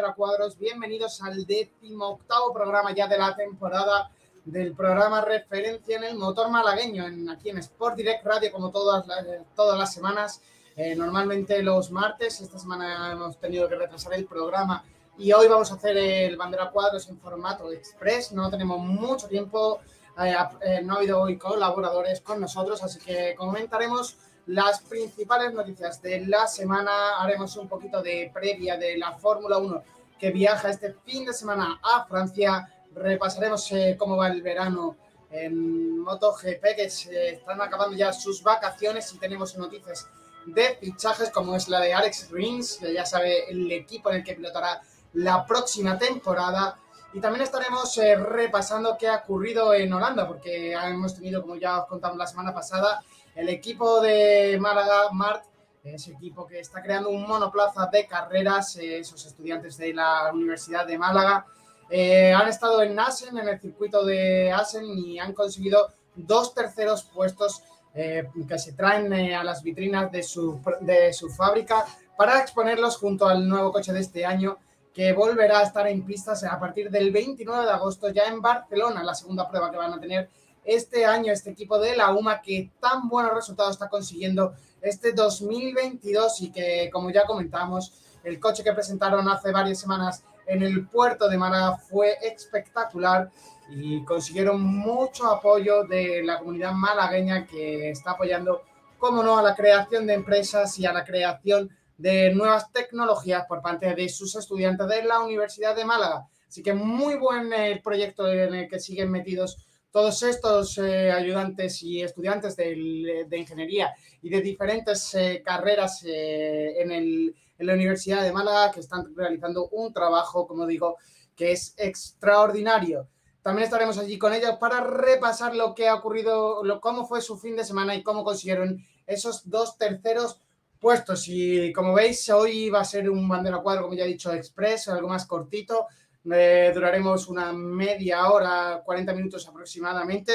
De Cuadros. Bienvenidos al décimo octavo programa ya de la temporada del programa referencia en el motor malagueño, en, aquí en Sport Direct Radio, como todas las, todas las semanas. Eh, normalmente los martes, esta semana hemos tenido que retrasar el programa y hoy vamos a hacer el Bandera Cuadros en formato express. No tenemos mucho tiempo, eh, eh, no ha habido hoy colaboradores con nosotros, así que comentaremos las principales noticias de la semana. Haremos un poquito de previa de la Fórmula 1 que viaja este fin de semana a Francia. Repasaremos eh, cómo va el verano en MotoGP, que se están acabando ya sus vacaciones y tenemos noticias de fichajes como es la de Alex Rins, que ya sabe el equipo en el que pilotará la próxima temporada. Y también estaremos eh, repasando qué ha ocurrido en Holanda, porque hemos tenido, como ya os contamos la semana pasada, el equipo de Málaga, Mart, ese equipo que está creando un monoplaza de carreras, eh, esos estudiantes de la Universidad de Málaga, eh, han estado en Asen, en el circuito de Asen, y han conseguido dos terceros puestos eh, que se traen a las vitrinas de su, de su fábrica para exponerlos junto al nuevo coche de este año que volverá a estar en pistas a partir del 29 de agosto ya en Barcelona, la segunda prueba que van a tener este año este equipo de la UMA que tan buenos resultados está consiguiendo este 2022 y que como ya comentamos el coche que presentaron hace varias semanas en el puerto de Málaga fue espectacular y consiguieron mucho apoyo de la comunidad malagueña que está apoyando, como no, a la creación de empresas y a la creación de nuevas tecnologías por parte de sus estudiantes de la Universidad de Málaga. Así que muy buen eh, proyecto en el que siguen metidos todos estos eh, ayudantes y estudiantes de, ingeniería y de diferentes eh, carreras eh, en, el, la Universidad de Málaga que están realizando un trabajo, como digo, que es extraordinario. También estaremos allí con ellos para repasar lo que ha ocurrido, lo, cómo fue su fin de semana y cómo consiguieron esos dos terceros puestos. Y como veis, hoy va a ser un bandera cuadro, como ya he dicho, express, algo más cortito. Eh, duraremos una media hora, 40 minutos aproximadamente.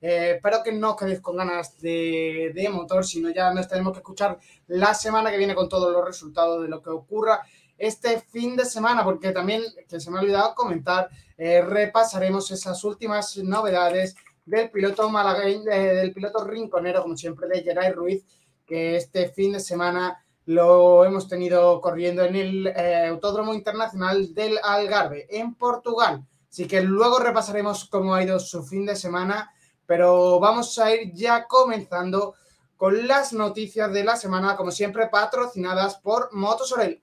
Eh, espero que no quedéis con ganas de, de, motor, sino ya nos tenemos que escuchar la semana que viene con todos los resultados de lo que ocurra este fin de semana, porque también, que se me ha olvidado comentar, eh, repasaremos esas últimas novedades del piloto malagueño, eh, del piloto rinconero, como siempre, de Geray Ruiz, que este fin de semana lo hemos tenido corriendo en el eh, Autódromo Internacional del Algarve, en Portugal. Así que luego repasaremos cómo ha ido su fin de semana, pero vamos a ir ya comenzando con las noticias de la semana, como siempre, patrocinadas por Motosorel.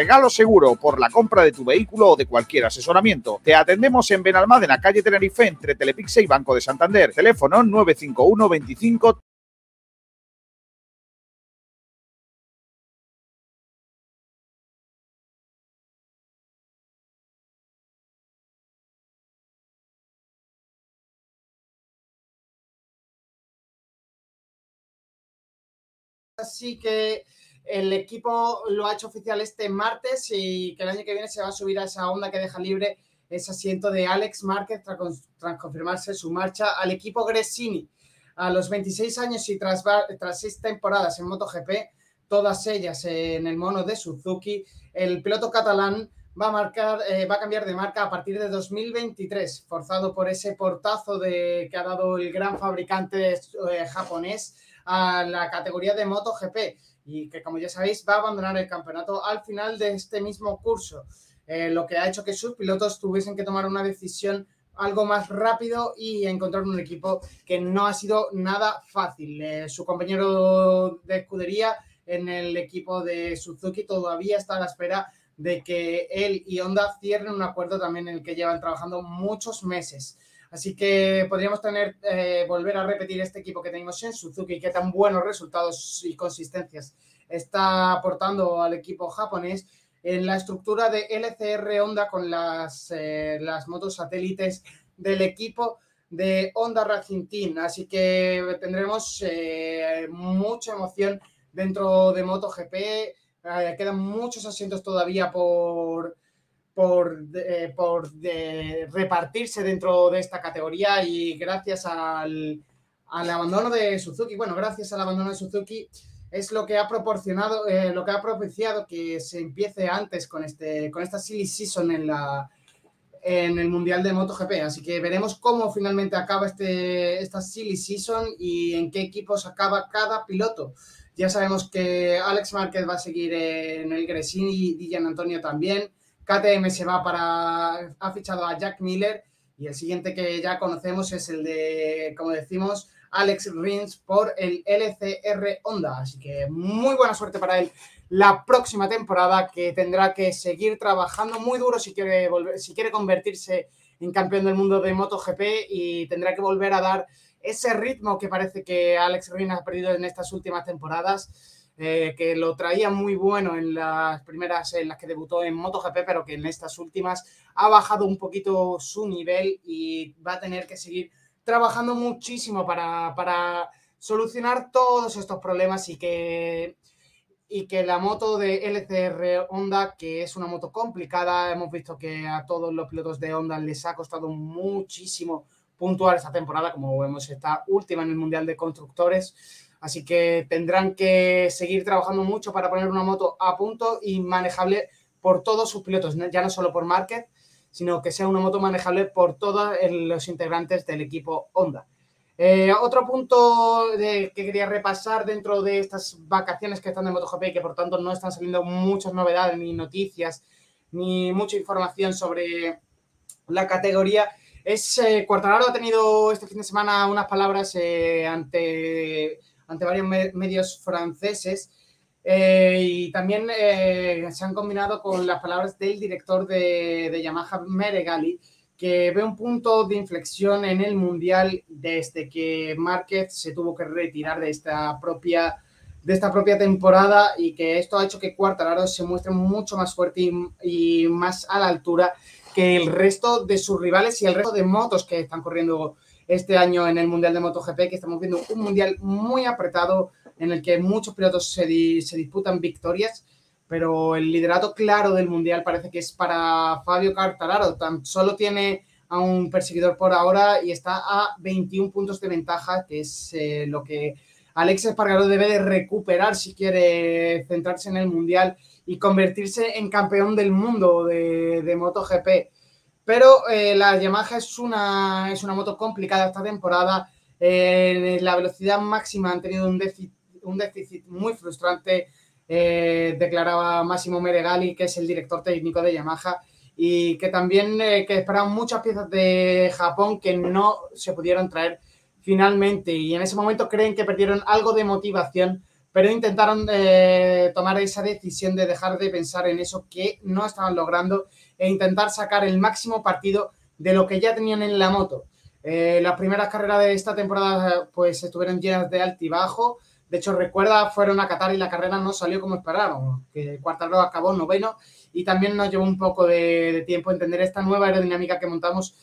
Regalo seguro por la compra de tu vehículo o de cualquier asesoramiento. Te atendemos en Benalmádena, calle Tenerife, entre Telepixe y Banco de Santander. Teléfono 951 25 Así que el equipo lo ha hecho oficial este martes y que el año que viene se va a subir a esa onda que deja libre ese asiento de Alex Márquez tras, confirmarse su marcha al equipo Gresini. A los 26 años y tras, tras seis temporadas en MotoGP, todas ellas en el mono de Suzuki, el piloto catalán va a, marcar, eh, va a cambiar de marca a partir de 2023, forzado por ese portazo de, que ha dado el gran fabricante eh, japonés a la categoría de MotoGP y que, como ya sabéis, va a abandonar el campeonato al final de este mismo curso, eh, lo que ha hecho que sus pilotos tuviesen que tomar una decisión algo más rápido y encontrar un equipo que no ha sido nada fácil. su compañero de escudería en el equipo de Suzuki todavía está a la espera de que él y Honda cierren un acuerdo también en el que llevan trabajando muchos meses. Así que podríamos tener, eh, volver a repetir este equipo que tenemos en Suzuki, qué tan buenos resultados y consistencias está aportando al equipo japonés en la estructura de LCR Honda con las, eh, las motos satélites del equipo de Honda Racing Team. Así que tendremos eh, mucha emoción dentro de MotoGP. Eh, quedan muchos asientos todavía por, por, por repartirse dentro de esta categoría y gracias al, al, abandono de Suzuki, bueno, gracias al abandono de Suzuki es lo que ha proporcionado, eh, lo que ha propiciado que se empiece antes con, este, con esta silly season en, la, en el Mundial de MotoGP. Así que veremos cómo finalmente acaba este, esta silly season y en qué equipos acaba cada piloto. Ya sabemos que Alex Márquez va a seguir en el Gresini y Gian Antonio también. KTM se va para. ha fichado a Jack Miller y el siguiente que ya conocemos es el de, como decimos, Alex Rins por el LCR Honda. Así que muy buena suerte para él la próxima temporada que tendrá que seguir trabajando muy duro si quiere, volver, si quiere convertirse en campeón del mundo de MotoGP y tendrá que volver a dar ese ritmo que parece que Alex Rins ha perdido en estas últimas temporadas. Eh, que lo traía muy bueno en las primeras en las que debutó en MotoGP, pero que en estas últimas ha bajado un poquito su nivel y va a tener que seguir trabajando muchísimo para, solucionar todos estos problemas y que, y que la moto de LCR Honda, que es una moto complicada, hemos visto que a todos los pilotos de Honda les ha costado muchísimo puntuar esta temporada, como vemos, está última en el Mundial de Constructores. Así que tendrán que seguir trabajando mucho para poner una moto a punto y manejable por todos sus pilotos, ya no solo por Market, sino que sea una moto manejable por todos los integrantes del equipo Honda. Eh, otro punto que quería repasar dentro de estas vacaciones que están de MotoGP y que por tanto no están saliendo muchas novedades ni noticias ni mucha información sobre la categoría es eh, Cuartararo ha tenido este fin de semana unas palabras eh, ante, ante varios medios franceses eh, y también eh, se han combinado con las palabras del director de, de, Yamaha, Meregali, que ve un punto de inflexión en el Mundial desde que Márquez se tuvo que retirar de esta propia, de esta propia temporada y que esto ha hecho que Cuartararo se muestre mucho más fuerte y, y más a la altura que el resto de sus rivales y el resto de motos que están corriendo este año en el Mundial de MotoGP, que estamos viendo un Mundial muy apretado, en el que muchos pilotos se, disputan victorias, pero el liderato claro del Mundial parece que es para Fabio Cartararo. Tan solo tiene a un perseguidor por ahora y está a 21 puntos de ventaja, que es eh, lo que Alex Espargaro debe de recuperar si quiere centrarse en el Mundial y convertirse en campeón del mundo de, de MotoGP. Pero eh, la Yamaha es una, es una moto complicada esta temporada. Eh, la velocidad máxima han tenido un déficit un déficit muy frustrante, eh, declaraba Máximo Meregali, que es el director técnico de Yamaha, y que también eh, que esperaban muchas piezas de Japón que no se pudieron traer finalmente. Y en ese momento creen que perdieron algo de motivación, pero intentaron tomar esa decisión de dejar de pensar en eso que no estaban logrando e intentar sacar el máximo partido de lo que ya tenían en la moto. las primeras carreras de esta temporada pues estuvieron llenas de altibajo, de hecho, recuerda, fueron a Qatar y la carrera no salió como esperábamos, que Cuartararo acabó noveno y también nos llevó un poco de, tiempo entender esta nueva aerodinámica que montamos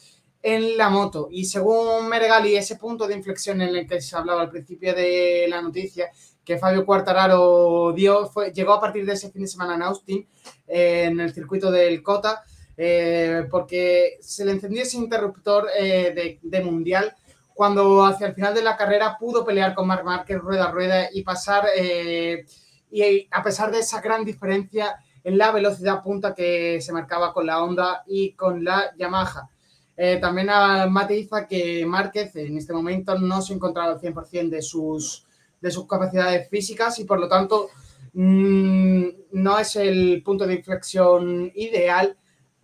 en la moto. Y según Meregali, ese punto de inflexión en el que se hablaba al principio de la noticia, que Fabio Cuartararo dio, fue, llegó a partir de ese fin de semana en Austin, en el circuito del Cota, eh, porque se le encendió ese interruptor eh, de, de mundial cuando hacia el final de la carrera pudo pelear con Marc Márquez rueda a rueda y pasar, eh, y a pesar de esa gran diferencia en la velocidad punta que se marcaba con la Honda y con la Yamaha. Eh, también matiza que Márquez en este momento no se encontraba al 100% de sus, de sus capacidades físicas y por lo tanto mm, no es el punto de inflexión ideal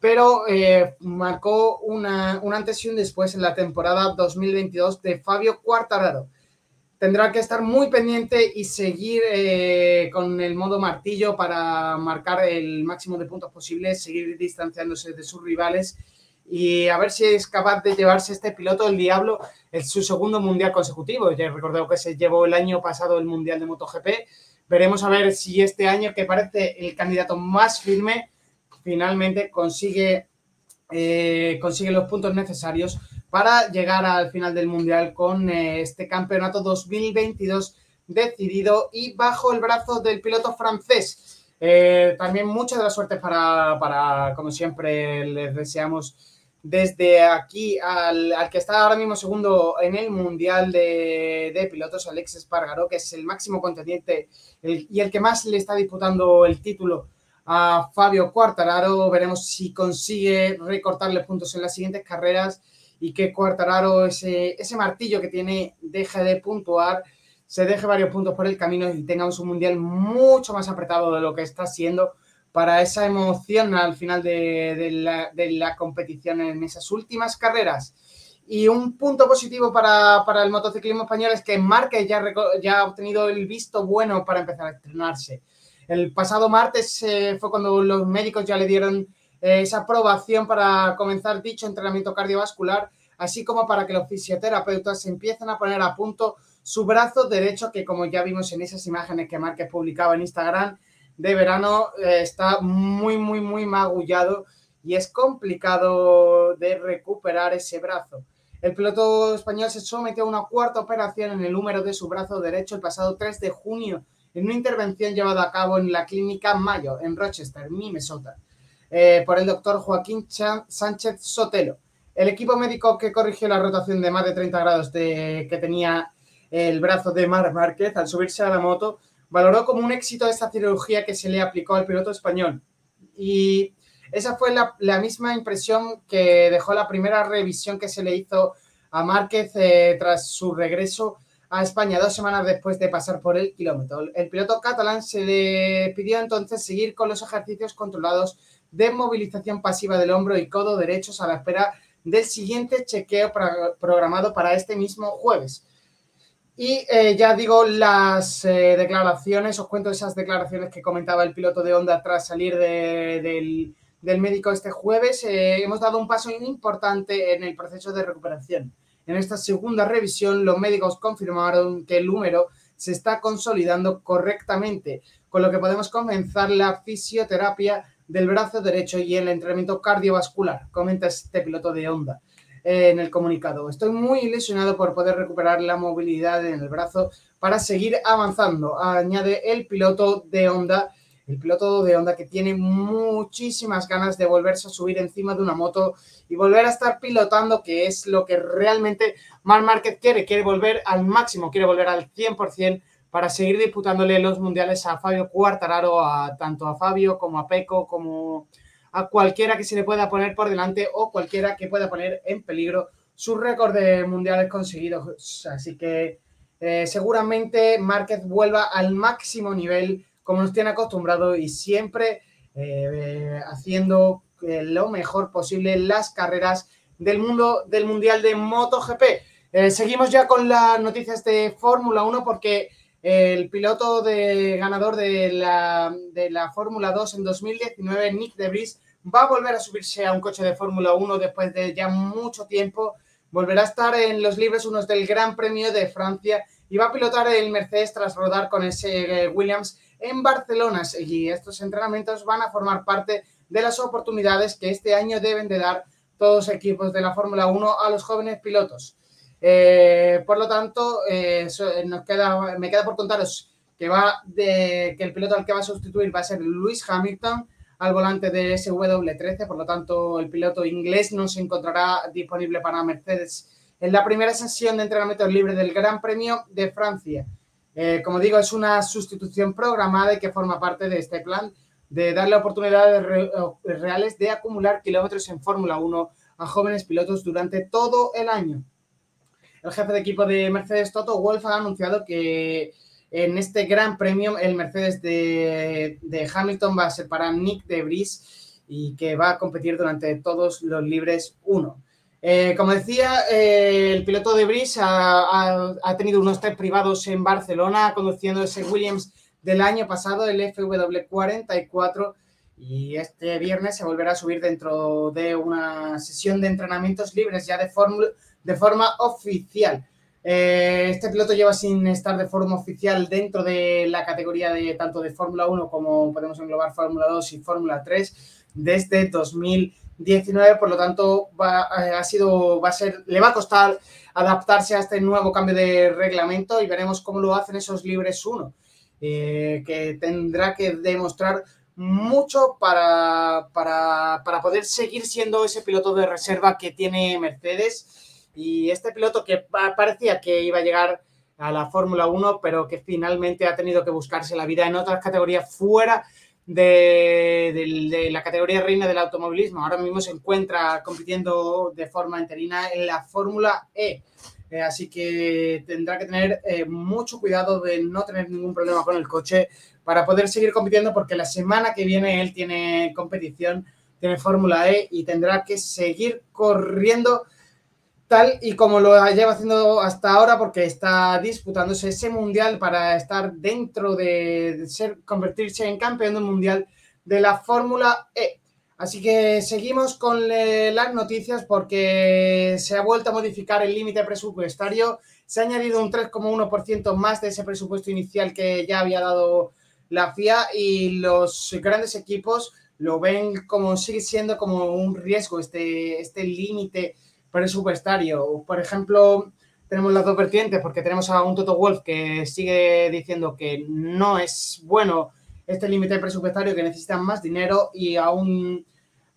pero eh, marcó una, un antes y un después en la temporada 2022 de Fabio Quartararo. Tendrá que estar muy pendiente y seguir eh, con el modo martillo para marcar el máximo de puntos posibles, seguir distanciándose de sus rivales y a ver si es capaz de llevarse este piloto el Diablo en su segundo mundial consecutivo. Ya recordado que se llevó el año pasado el mundial de MotoGP. Veremos a ver si este año, que parece el candidato más firme, finalmente consigue, eh, consigue los puntos necesarios para llegar al final del Mundial con eh, este campeonato 2022 decidido y bajo el brazo del piloto francés. Eh, también mucha de la suerte para, para, como siempre, les deseamos desde aquí al, al, que está ahora mismo segundo en el Mundial de, de Pilotos, Alex Espargaró, que es el máximo contendiente y el que más le está disputando el título a Fabio Quartararo. Veremos si consigue recortarle puntos en las siguientes carreras y que Quartararo, ese, ese martillo que tiene, deje de puntuar, se deje varios puntos por el camino y tengamos un mundial mucho más apretado de lo que está siendo para esa emoción al final de, la, competición en esas últimas carreras. Y un punto positivo para, el motociclismo español es que Márquez ya, ha obtenido el visto bueno para empezar a estrenarse. El pasado martes eh, fue cuando los médicos ya le dieron eh, esa aprobación para comenzar dicho entrenamiento cardiovascular, así como para que los fisioterapeutas empiecen a poner a punto su brazo derecho, que como ya vimos en esas imágenes que Márquez publicaba en Instagram de verano, eh, está muy, muy, muy magullado y es complicado de recuperar ese brazo. El piloto español se sometió a una cuarta operación en el húmero de su brazo derecho el pasado 3 de junio en una intervención llevada a cabo en la clínica Mayo, en Rochester, Minnesota, eh, por el doctor Joaquín Sánchez Sotelo. El equipo médico que corrigió la rotación de más de 30 grados que tenía el brazo de Mar Márquez al subirse a la moto, valoró como un éxito esta cirugía que se le aplicó al piloto español. Y esa fue la, misma impresión que dejó la primera revisión que se le hizo a Márquez eh, tras su regreso a España dos semanas después de pasar por el kilómetro. El piloto catalán se le pidió entonces seguir con los ejercicios controlados de movilización pasiva del hombro y codo derechos a la espera del siguiente chequeo programado para este mismo jueves. Y eh, ya digo las eh, declaraciones, os cuento esas declaraciones que comentaba el piloto de Honda tras salir de, del, del, médico este jueves. Eh, hemos dado un paso importante en el proceso de recuperación. En esta segunda revisión, los médicos confirmaron que el número se está consolidando correctamente, con lo que podemos comenzar la fisioterapia del brazo derecho y el entrenamiento cardiovascular, comenta este piloto de Honda en el comunicado. Estoy muy ilusionado por poder recuperar la movilidad en el brazo para seguir avanzando, añade el piloto de Honda el piloto de Honda que tiene muchísimas ganas de volverse a subir encima de una moto y volver a estar pilotando, que es lo que realmente Marc Márquez quiere, quiere volver al máximo, quiere volver al 100% para seguir disputándole los mundiales a Fabio Quartararo, a, tanto a Fabio como a Peco, como a cualquiera que se le pueda poner por delante o cualquiera que pueda poner en peligro su récord de mundiales conseguidos. Así que eh, seguramente Márquez vuelva al máximo nivel como nos tiene acostumbrado y siempre eh, haciendo eh, lo mejor posible las carreras del mundo del Mundial de MotoGP. Eh, seguimos ya con las noticias de Fórmula 1 porque el piloto de ganador de la, de la Fórmula 2 en 2019, Nick DeVries, va a volver a subirse a un coche de Fórmula 1 después de ya mucho tiempo. Volverá a estar en los libres unos del Gran Premio de Francia y va a pilotar el Mercedes tras rodar con ese Williams en Barcelona y estos entrenamientos van a formar parte de las oportunidades que este año deben de dar todos los equipos de la Fórmula 1 a los jóvenes pilotos. Eh, por lo tanto, eh, me queda por contaros que, va de, que el piloto al que va a sustituir va a ser Luis Hamilton al volante de SW13, por lo tanto el piloto inglés no se encontrará disponible para Mercedes en la primera sesión de entrenamiento libre del Gran Premio de Francia. Eh, como digo, es una sustitución programada y que forma parte de este plan de darle oportunidades reales de acumular kilómetros en Fórmula 1 a jóvenes pilotos durante todo el año. El jefe de equipo de Mercedes, Toto Wolf, ha anunciado que en este gran premio el Mercedes de, Hamilton va a ser para Nick de Vries y que va a competir durante todos los libres 1. Eh, como decía, eh, el piloto de Brice ha, tenido unos test privados en Barcelona, conduciendo ese Williams del año pasado, el FW44, y este viernes se volverá a subir dentro de una sesión de entrenamientos libres ya de, de forma oficial. Eh, este piloto lleva sin estar de forma oficial dentro de la categoría de tanto de Fórmula 1 como podemos englobar Fórmula 2 y Fórmula 3 desde 2000 19, por lo tanto, eh, ha sido, va a ser, le va a costar adaptarse a este nuevo cambio de reglamento y veremos cómo lo hacen esos libres 1, eh, que tendrá que demostrar mucho para, para, para, poder seguir siendo ese piloto de reserva que tiene Mercedes y este piloto que parecía que iba a llegar a la Fórmula 1, pero que finalmente ha tenido que buscarse la vida en otras categorías fuera de, la categoría reina del automovilismo. Ahora mismo se encuentra compitiendo de forma interina en la Fórmula E. Eh, así que tendrá que tener eh, mucho cuidado de no tener ningún problema con el coche para poder seguir compitiendo porque la semana que viene él tiene competición, tiene Fórmula E y tendrá que seguir corriendo y como lo lleva haciendo hasta ahora, porque está disputándose ese mundial para estar dentro de, ser, convertirse en campeón del mundial de la Fórmula E. Así que seguimos con las noticias porque se ha vuelto a modificar el límite presupuestario. Se ha añadido un 3,1% más de ese presupuesto inicial que ya había dado la FIA y los grandes equipos lo ven como sigue siendo como un riesgo este, este límite presupuestario. Por ejemplo, tenemos las dos vertientes porque tenemos a un Toto Wolf que sigue diciendo que no es bueno este límite presupuestario, que necesitan más dinero y aún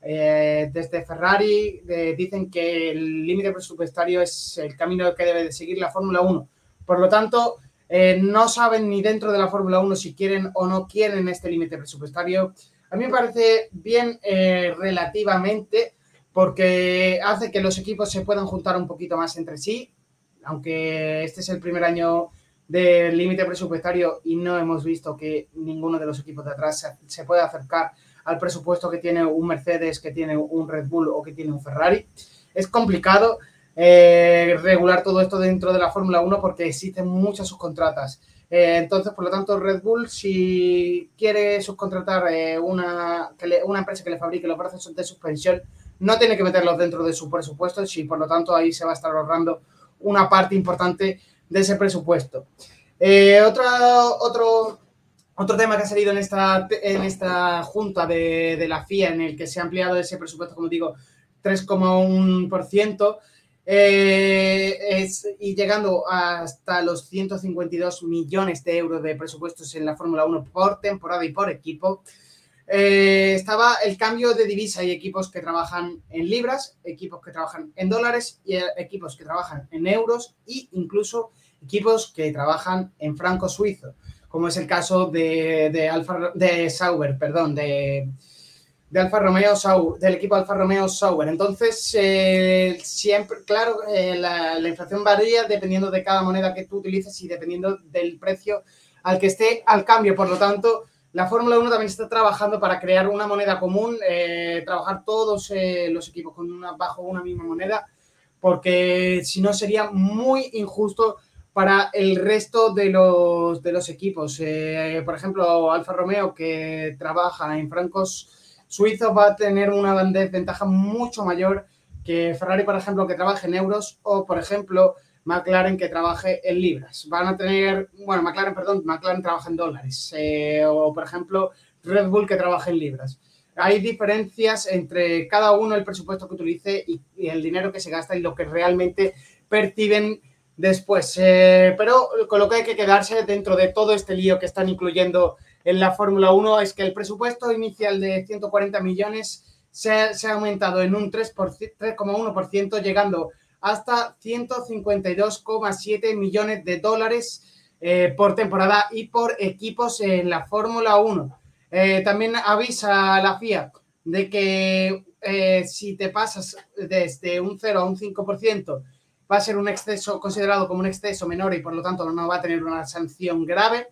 eh, desde Ferrari eh, dicen que el límite presupuestario es el camino que debe de seguir la Fórmula 1. Por lo tanto, eh, no saben ni dentro de la Fórmula 1 si quieren o no quieren este límite presupuestario. A mí me parece bien relativamente porque hace que los equipos se puedan juntar un poquito más entre sí, aunque este es el primer año del límite presupuestario y no hemos visto que ninguno de los equipos de atrás se, pueda acercar al presupuesto que tiene un Mercedes, que tiene un Red Bull o que tiene un Ferrari. Es complicado eh, regular todo esto dentro de la Fórmula 1 porque existen muchas subcontratas. Eh, entonces, por lo tanto, Red Bull, si quiere subcontratar eh, una, una empresa que le fabrique los procesos de suspensión, no tiene que meterlos dentro de su presupuesto y por lo tanto ahí se va a estar ahorrando una parte importante de ese presupuesto. Eh, otro, otro, tema que ha salido en esta, en esta junta de, de la FIA en el que se ha ampliado ese presupuesto, como digo, 3,1%. Eh, y llegando hasta los 152 millones de euros de presupuestos en la Fórmula 1 por temporada y por equipo. Eh, estaba el cambio de divisa. Hay equipos que trabajan en libras, equipos que trabajan en dólares y equipos que trabajan en euros e incluso equipos que trabajan en franco suizo, como es el caso de, de, Alfa, de Sauber, perdón, de, de Alfa Romeo del equipo Alfa Romeo Sauber. Entonces, eh, siempre, claro, eh, la, la, inflación varía dependiendo de cada moneda que tú utilices y dependiendo del precio al que esté al cambio. Por lo tanto, la Fórmula 1 también está trabajando para crear una moneda común, eh, trabajar todos los equipos con una, bajo una misma moneda, porque si no sería muy injusto para el resto de los, de los equipos. Por ejemplo, Alfa Romeo, que trabaja en francos suizos, va a tener una desventaja mucho mayor que Ferrari, por ejemplo, que trabaja en euros, o, por ejemplo, McLaren que trabaje en libras. Van a tener, bueno, McLaren, perdón, McLaren trabaja en dólares. Eh, o, por ejemplo, Red Bull que trabaje en libras. Hay diferencias entre cada uno el presupuesto que utilice y, el dinero que se gasta y lo que realmente perciben después. Eh, pero con lo que hay que quedarse dentro de todo este lío que están incluyendo en la Fórmula 1 es que el presupuesto inicial de 140 millones se, ha aumentado en un 3,1%, llegando hasta 152,7 millones de dólares eh, por temporada y por equipos en la Fórmula 1. Eh, también avisa la FIA de que eh, si te pasas desde un 0 a un 5%, va a ser un exceso considerado como un exceso menor y por lo tanto no va a tener una sanción grave,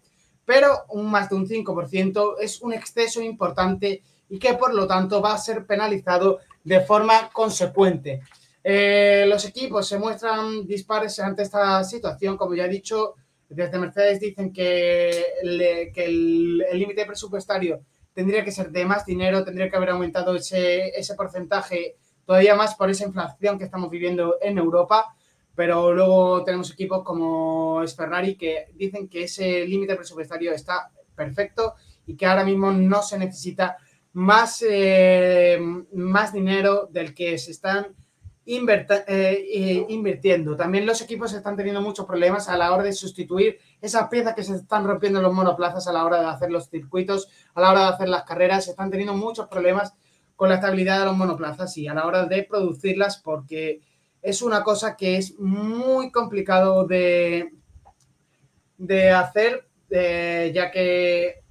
pero un más de un 5% es un exceso importante y que por lo tanto va a ser penalizado de forma consecuente. Eh, los equipos se muestran dispares ante esta situación, como ya he dicho, desde Mercedes dicen que, el límite presupuestario tendría que ser de más dinero, tendría que haber aumentado ese, ese porcentaje todavía más por esa inflación que estamos viviendo en Europa, pero luego tenemos equipos como es Ferrari que dicen que ese límite presupuestario está perfecto y que ahora mismo no se necesita más, eh, más dinero del que se están eh, invirtiendo. También los equipos están teniendo muchos problemas a la hora de sustituir esas piezas que se están rompiendo en los monoplazas a la hora de hacer los circuitos, a la hora de hacer las carreras. Están teniendo muchos problemas con la estabilidad de los monoplazas y a la hora de producirlas porque es una cosa que es muy complicado de, de hacer, eh, ya que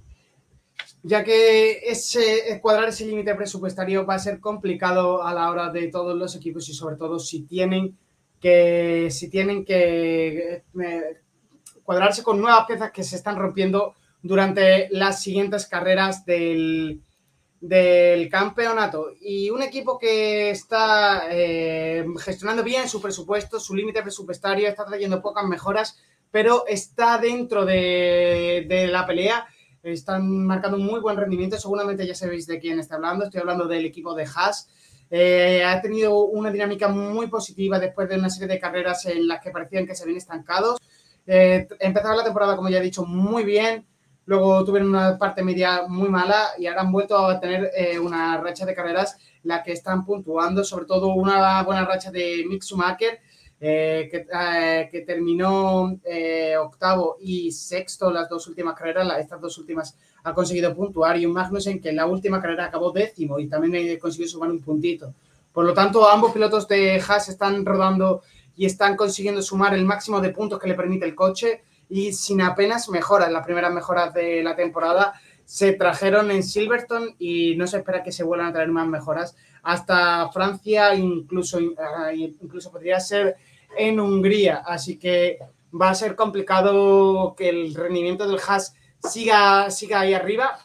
ya que ese, cuadrar ese límite presupuestario va a ser complicado a la hora de todos los equipos y sobre todo si tienen que, si tienen que eh, cuadrarse con nuevas piezas que se están rompiendo durante las siguientes carreras del, del campeonato. Y un equipo que está eh, gestionando bien su presupuesto, su límite presupuestario, está trayendo pocas mejoras, pero está dentro de, la pelea están marcando un muy buen rendimiento. Seguramente ya sabéis de quién está hablando. Estoy hablando del equipo de Haas. Eh, ha tenido una dinámica muy positiva después de una serie de carreras en las que parecían que se ven estancados. Eh, empezaron la temporada, como ya he dicho, muy bien. Luego tuvieron una parte media muy mala y ahora han vuelto a tener eh, una racha de carreras la que están puntuando, sobre todo una buena racha de Mick Schumacher, eh, eh, que, terminó octavo y sexto las dos últimas carreras, estas dos últimas ha conseguido puntuar y un Magnussen que en la última carrera acabó décimo y también consiguió sumar un puntito. Por lo tanto, ambos pilotos de Haas están rodando y están consiguiendo sumar el máximo de puntos que le permite el coche y sin apenas mejoras, las primeras mejoras de la temporada se trajeron en Silverstone y no se espera que se vuelvan a traer más mejoras hasta Francia, incluso, ah, incluso podría ser en Hungría. Así que va a ser complicado que el rendimiento del Haas siga, siga ahí arriba,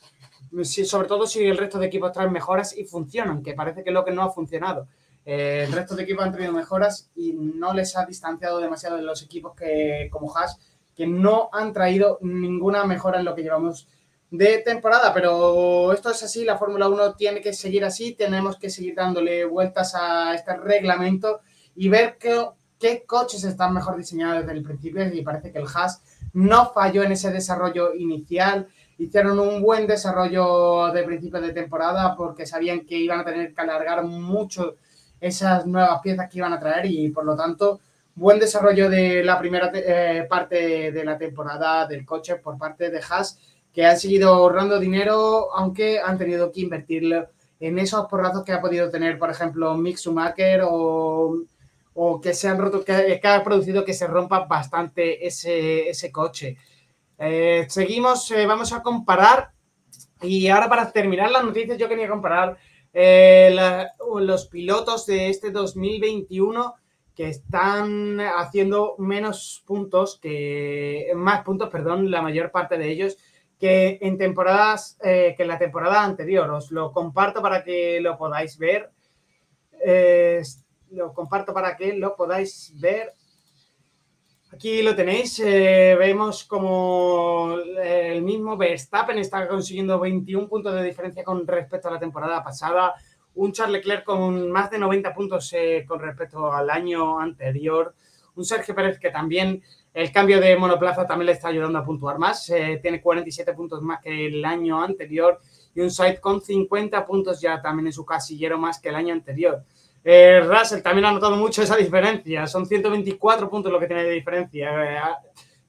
sobre todo si el resto de equipos traen mejoras y funcionan, que parece que es lo que no ha funcionado. Eh, el resto de equipos han traído mejoras y no les ha distanciado demasiado de los equipos que, como Haas, que no han traído ninguna mejora en lo que llevamos de temporada, pero esto es así, la Fórmula 1 tiene que seguir así, tenemos que seguir dándole vueltas a este reglamento y ver qué, coches están mejor diseñados desde el principio y parece que el Haas no falló en ese desarrollo inicial, hicieron un buen desarrollo de principio de temporada porque sabían que iban a tener que alargar mucho esas nuevas piezas que iban a traer y por lo tanto buen desarrollo de la primera eh, parte de la temporada del coche por parte de Haas que han seguido ahorrando dinero, aunque han tenido que invertirlo en esos porrazos que ha podido tener, por ejemplo, Mick Schumacher o, o que se han roto, que, ha producido que se rompa bastante ese, ese coche. Eh, seguimos, eh, vamos a comparar. Y ahora para terminar las noticias, yo quería comparar los pilotos de este 2021 que están haciendo menos puntos, que más puntos, perdón, la mayor parte de ellos que en temporadas, eh, que en la temporada anterior. Os lo comparto para que lo podáis ver. lo comparto para que lo podáis ver. Aquí lo tenéis. Eh, vemos como el mismo Verstappen está consiguiendo 21 puntos de diferencia con respecto a la temporada pasada. Un Charles Leclerc con más de 90 puntos eh, con respecto al año anterior. Un Sergio Pérez que también el cambio de monoplaza también le está ayudando a puntuar más. Eh, tiene 47 puntos más que el año anterior y un site con 50 puntos ya también en su casillero más que el año anterior. Eh, Russell también ha notado mucho esa diferencia. Son 124 puntos lo que tiene de diferencia.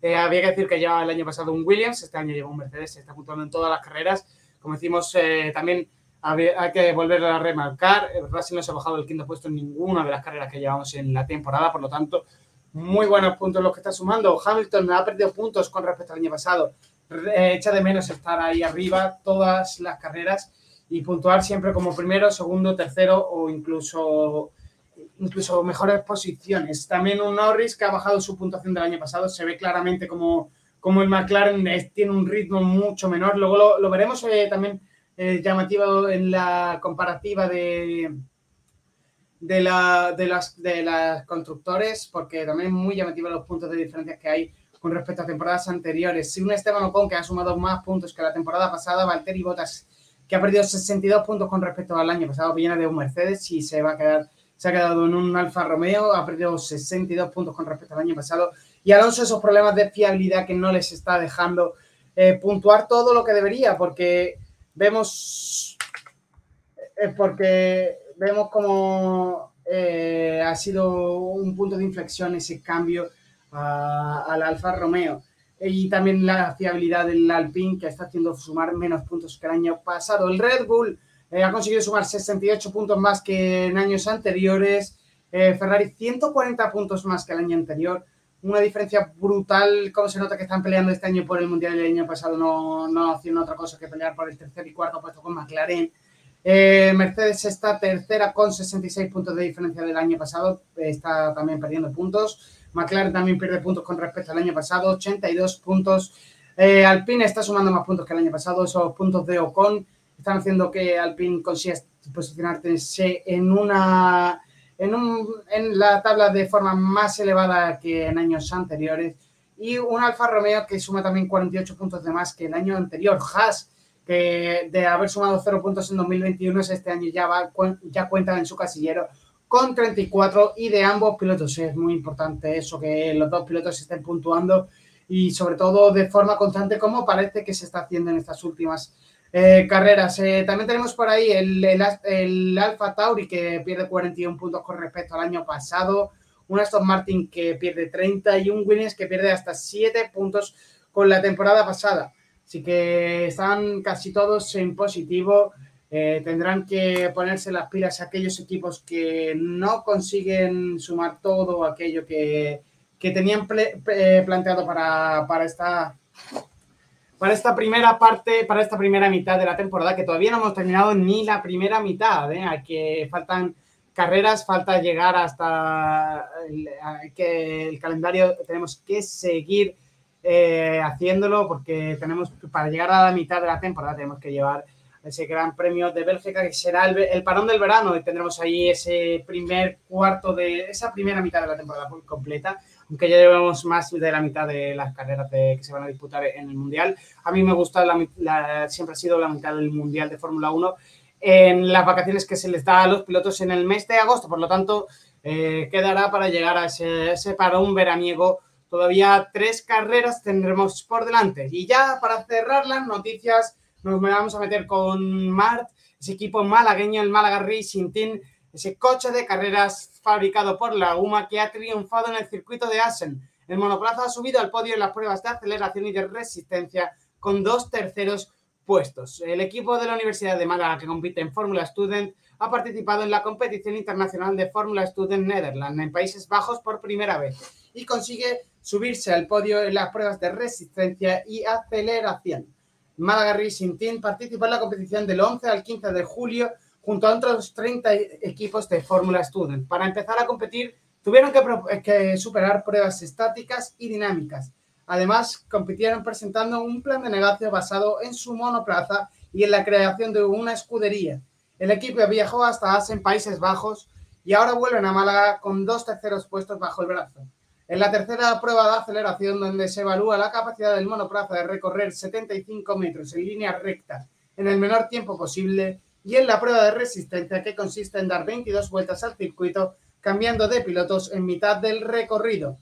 Había que decir que ya el año pasado un Williams, este año lleva un Mercedes, se está puntuando en todas las carreras. Como decimos, también hay que volver a remarcar. Russell no se ha bajado del quinto puesto en ninguna de las carreras que llevamos en la temporada, por lo tanto, muy buenos puntos los que está sumando. Hamilton ha perdido puntos con respecto al año pasado. Echa de menos estar ahí arriba todas las carreras y puntuar siempre como primero, segundo, tercero o incluso, incluso mejores posiciones. También un Norris que ha bajado su puntuación del año pasado. Se ve claramente como, como el McLaren tiene un ritmo mucho menor. Luego lo, veremos eh, también eh, llamativo en la comparativa de, de, la, de, las, de las constructores, porque también es muy llamativo los puntos de diferencia que hay con respecto a temporadas anteriores. Si un Esteban Ocon que ha sumado más puntos que la temporada pasada, Valtteri Bottas que ha perdido 62 puntos con respecto al año pasado, viene de un Mercedes y se va a quedar, se ha quedado en un Alfa Romeo, ha perdido 62 puntos con respecto al año pasado. Y Alonso esos problemas de fiabilidad que no les está dejando eh, puntuar todo lo que debería, porque vemos, eh, porque vemos como eh, ha sido un punto de inflexión ese cambio al Alfa Romeo. Y también la fiabilidad del Alpine, que está haciendo sumar menos puntos que el año pasado. El Red Bull eh, ha conseguido sumar 68 puntos más que en años anteriores. Ferrari 140 puntos más que el año anterior. Una diferencia brutal, como se nota que están peleando este año por el Mundial y el año pasado no, no haciendo otra cosa que pelear por el tercer y cuarto puesto con McLaren. Eh, Mercedes está tercera con 66 puntos de diferencia del año pasado, está también perdiendo puntos. McLaren también pierde puntos con respecto al año pasado, 82 puntos. Eh, Alpine está sumando más puntos que el año pasado, esos puntos de Ocon están haciendo que Alpine consiga posicionarse en una en, un, en la tabla de forma más elevada que en años anteriores y un Alfa Romeo que suma también 48 puntos de más que el año anterior. Haas que de haber sumado cero puntos en 2021, este año ya, va, ya cuentan en su casillero con 34 y de ambos pilotos. Es muy importante eso, que los dos pilotos estén puntuando y sobre todo de forma constante como parece que se está haciendo en estas últimas eh, carreras. Eh, también tenemos por ahí el, el, Alfa Tauri que pierde 41 puntos con respecto al año pasado, un Aston Martin que pierde 30 y un Williams que pierde hasta 7 puntos con la temporada pasada. Así que están casi todos en positivo. Eh, tendrán que ponerse las pilas aquellos equipos que no consiguen sumar todo aquello que, tenían planteado para, esta, para esta primera parte, para esta primera mitad de la temporada, que todavía no hemos terminado ni la primera mitad. ¿eh? que faltan carreras, falta llegar hasta que el calendario tenemos que seguir eh, haciéndolo porque tenemos, para llegar a la mitad de la temporada, tenemos que llevar ese gran premio de Bélgica que será el, parón del verano y tendremos ahí ese primer cuarto de esa primera mitad de la temporada completa, aunque ya llevamos más de la mitad de las carreras que se van a disputar en el Mundial. A mí me gusta, la, siempre ha sido la mitad del Mundial de Fórmula 1 en las vacaciones que se les da a los pilotos en el mes de agosto, por lo tanto, eh, quedará para llegar a ese, ese parón veraniego Todavía tres carreras tendremos por delante. Y ya para cerrar las noticias, nos vamos a meter con Mart, ese equipo malagueño, el Málaga Racing Team, ese coche de carreras fabricado por la UMA que ha triunfado en el circuito de Assen. El monoplaza ha subido al podio en las pruebas de aceleración y de resistencia con dos terceros puestos. El equipo de la Universidad de Málaga que compite en Fórmula Student ha participado en la competición internacional de Fórmula Student Netherlands en Países Bajos por primera vez y consigue subirse al podio en las pruebas de resistencia y aceleración. Málaga Racing Team participa en la competición del 11 al 15 de julio junto a otros 30 equipos de Fórmula Student. Para empezar a competir, tuvieron que, superar pruebas estáticas y dinámicas. Además, compitieron presentando un plan de negocio basado en su monoplaza y en la creación de una escudería. El equipo viajó hasta Asen, Países Bajos, y ahora vuelven a Málaga con dos terceros puestos bajo el brazo. En la tercera prueba de aceleración, donde se evalúa la capacidad del monoplaza de recorrer 75 metros en línea recta en el menor tiempo posible, y en la prueba de resistencia, que consiste en dar 22 vueltas al circuito, cambiando de pilotos en mitad del recorrido.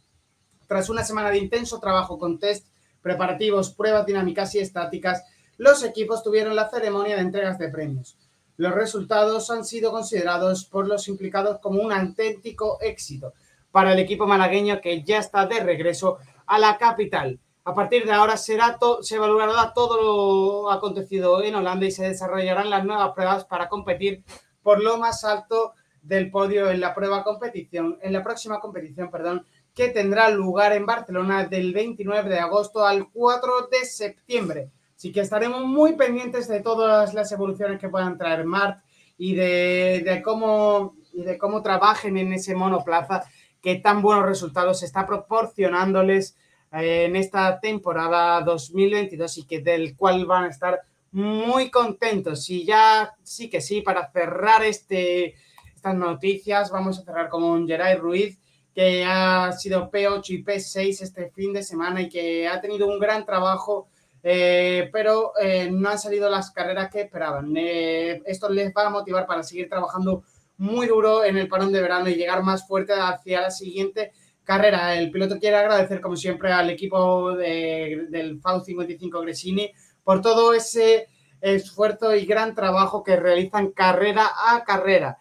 Tras una semana de intenso trabajo con test, preparativos, pruebas dinámicas y estáticas, los equipos tuvieron la ceremonia de entregas de premios. Los resultados han sido considerados por los implicados como un auténtico éxito, para el equipo malagueño que ya está de regreso a la capital. A partir de ahora será se evaluará todo lo acontecido en Holanda y se desarrollarán las nuevas pruebas para competir por lo más alto del podio en la prueba competición, en la próxima competición, perdón, que tendrá lugar en Barcelona del 29 de agosto al 4 de septiembre. Así que estaremos muy pendientes de todas las evoluciones que puedan traer Mart y de, cómo y de cómo trabajen en ese monoplaza que tan buenos resultados está proporcionándoles eh, en esta temporada 2022 y que del cual van a estar muy contentos. Y ya sí que sí, para cerrar este, estas noticias, vamos a cerrar con Geray Ruiz, que ha sido P8 y P6 este fin de semana y que ha tenido un gran trabajo, eh, pero eh, no han salido las carreras que esperaban. Esto les va a motivar para seguir trabajando muy duro en el parón de verano y llegar más fuerte hacia la siguiente carrera. El piloto quiere agradecer, como siempre, al equipo del FAU 55 Gresini por todo ese esfuerzo y gran trabajo que realizan carrera a carrera.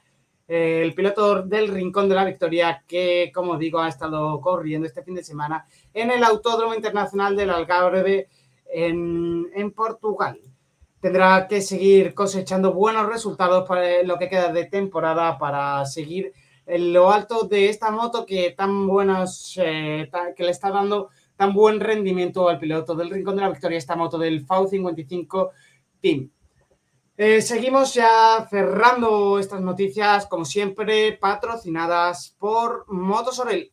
El piloto del Rincón de la Victoria, que, como digo, ha estado corriendo este fin de semana en el Autódromo Internacional del Algarve en, en Portugal. Tendrá que seguir cosechando buenos resultados para lo que queda de temporada para seguir en lo alto de esta moto que tan buenos, eh, que le está dando tan buen rendimiento al piloto del Rincón de la Victoria, esta moto del FAU 55 Team. Eh, seguimos ya cerrando estas noticias, como siempre, patrocinadas por Motosorel.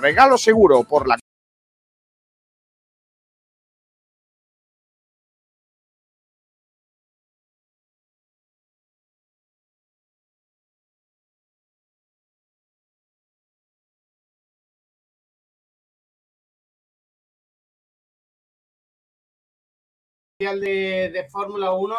Regalo seguro por la de, Fórmula 1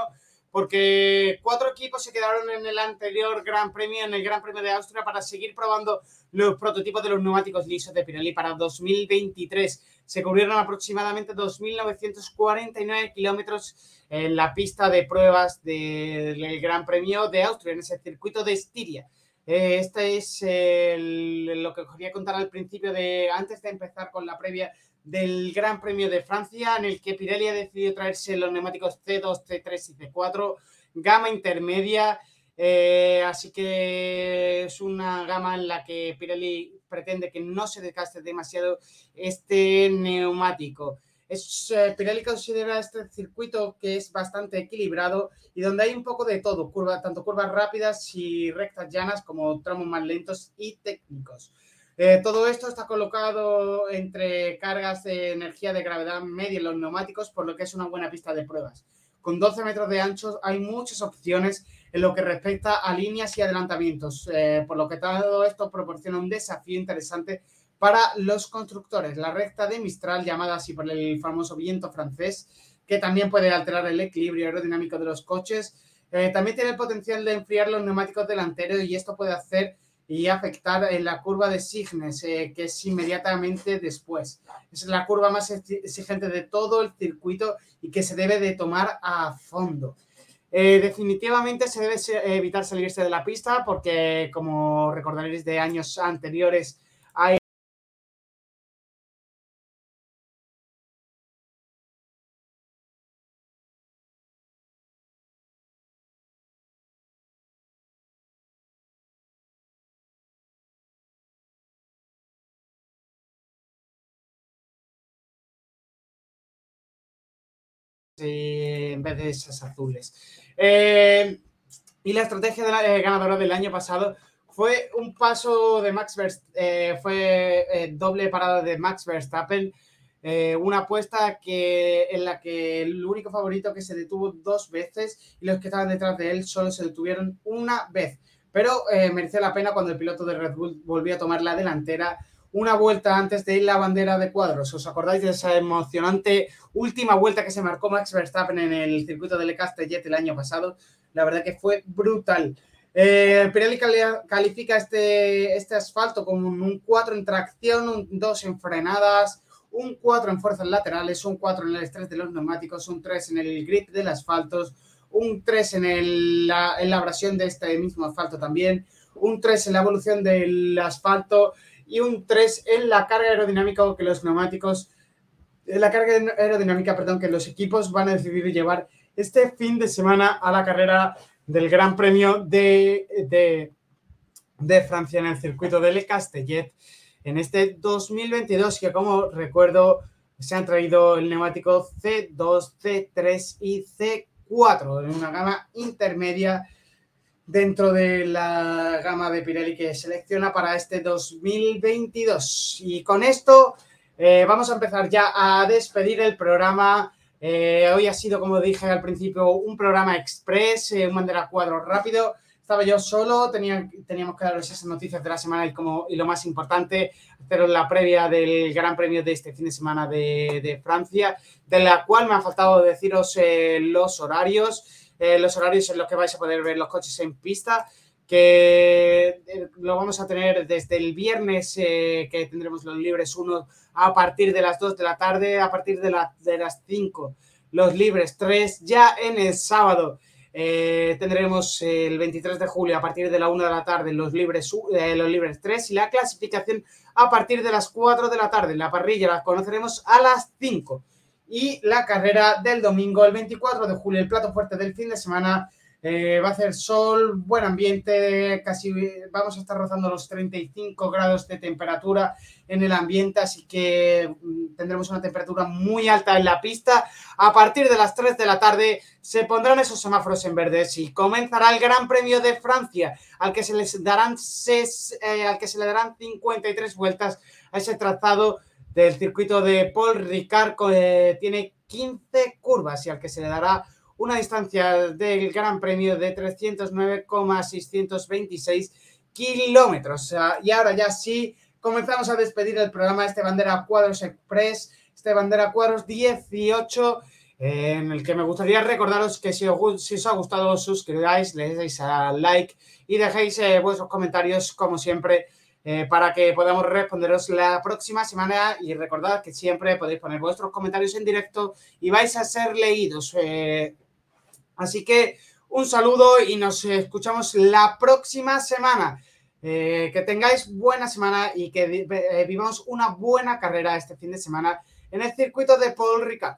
porque cuatro equipos se quedaron en el anterior Gran Premio, en el Gran Premio de Austria, para seguir probando los prototipos de los neumáticos lisos de Pirelli para 2023. Se cubrieron aproximadamente 2.949 kilómetros en la pista de pruebas del Gran Premio de Austria, en ese circuito de Estiria. Eh, este es lo que quería contar al principio de, antes de empezar con la previa del Gran Premio de Francia, en el que Pirelli ha decidido traerse los neumáticos C2, C3 y C4, gama intermedia. Eh, así que es una gama en la que Pirelli pretende que no se desgaste demasiado este neumático. Es, eh, Pirelli considera este circuito que es bastante equilibrado y donde hay un poco de todo, curva, tanto curvas rápidas y rectas llanas como tramos más lentos y técnicos. Eh, todo esto está colocado entre cargas de energía de gravedad media en los neumáticos, por lo que es una buena pista de pruebas. Con 12 metros de ancho hay muchas opciones en lo que respecta a líneas y adelantamientos, eh, por lo que todo esto proporciona un desafío interesante para los constructores. La recta de Mistral, llamada así por el famoso viento francés, que también puede alterar el equilibrio aerodinámico de los coches, eh, también tiene el potencial de enfriar los neumáticos delanteros y esto puede hacer y afectar en la curva de Signes, eh, que es inmediatamente después. Es la curva más exigente de todo el circuito y que se debe de tomar a fondo. Eh, definitivamente se debe evitar salirse de la pista porque, como recordaréis de años anteriores, hay en vez de esas azules. Eh, y la estrategia eh, ganadora del año pasado fue un paso de Max Verstappen, eh, fue doble parada de Max Verstappen, una apuesta que, en la que el único favorito que se detuvo dos veces y los que estaban detrás de él solo se detuvieron una vez. Pero mereció la pena cuando el piloto de Red Bull volvió a tomar la delantera una vuelta antes de la bandera de cuadros. ¿Os acordáis de esa emocionante última vuelta que se marcó Max Verstappen en el circuito de Le Castellet el año pasado? La verdad que fue brutal. Eh, Pirelli califica este, este asfalto como un 4 en tracción, un 2 en frenadas, un 4 en fuerzas laterales, un 4 en el estrés de los neumáticos, un 3 en el grip del asfalto, un 3 en, la, en la abrasión de este mismo asfalto también, un 3 en la evolución del asfalto y un 3 en la carga aerodinámica que los neumáticos, la carga aerodinámica, perdón, que los equipos van a decidir llevar este fin de semana a la carrera del Gran Premio de, de, de Francia en el circuito de Le Castellet en este 2022 que como recuerdo se han traído el neumático C2, C3 y C4 en una gama intermedia dentro de la gama de Pirelli que selecciona para este 2022. Y con esto eh, vamos a empezar ya a despedir el programa. Eh, hoy ha sido, como dije al principio, un programa express, eh, un bandera cuadro rápido. Estaba yo solo, tenía, teníamos que daros esas noticias de la semana y, como, y lo más importante, haceros la previa del Gran Premio de este fin de semana de, de Francia, de la cual me ha faltado deciros los horarios. Eh, los horarios en los que vais a poder ver los coches en pista, que eh, lo vamos a tener desde el viernes, eh, que tendremos los libres 1 a partir de las 2 de la tarde, a partir de, de las 5 los libres 3, ya en el sábado. tendremos el 23 de julio a partir de la 1 de la tarde los libres, los libres 3 y la clasificación a partir de las 4 de la tarde. La parrilla la conoceremos a las 5 y la carrera del domingo, el 24 de julio, el plato fuerte del fin de semana. Eh, va a hacer sol, buen ambiente, casi vamos a estar rozando los 35 grados de temperatura en el ambiente, así que mm, tendremos una temperatura muy alta en la pista. A partir de las 3 de la tarde se pondrán esos semáforos en verde y comenzará el Gran Premio de Francia, al que se les darán, eh, al que se le darán 53 vueltas a ese trazado del circuito de Paul Ricard eh, tiene 15 curvas y al que se le dará una distancia del Gran Premio de 309,626 kilómetros. y ahora ya sí, comenzamos a despedir el programa de este Bandera Cuadros Express, este Bandera Cuadros 18, en el que me gustaría recordaros que si os, ha gustado, suscribáis, le deis a like y dejéis eh, vuestros comentarios, como siempre, eh, para que podamos responderos la próxima semana y recordad que siempre podéis poner vuestros comentarios en directo y vais a ser leídos. Eh, así que un saludo y nos escuchamos la próxima semana. Eh, que tengáis buena semana y que vivamos una buena carrera este fin de semana en el circuito de Paul Ricard.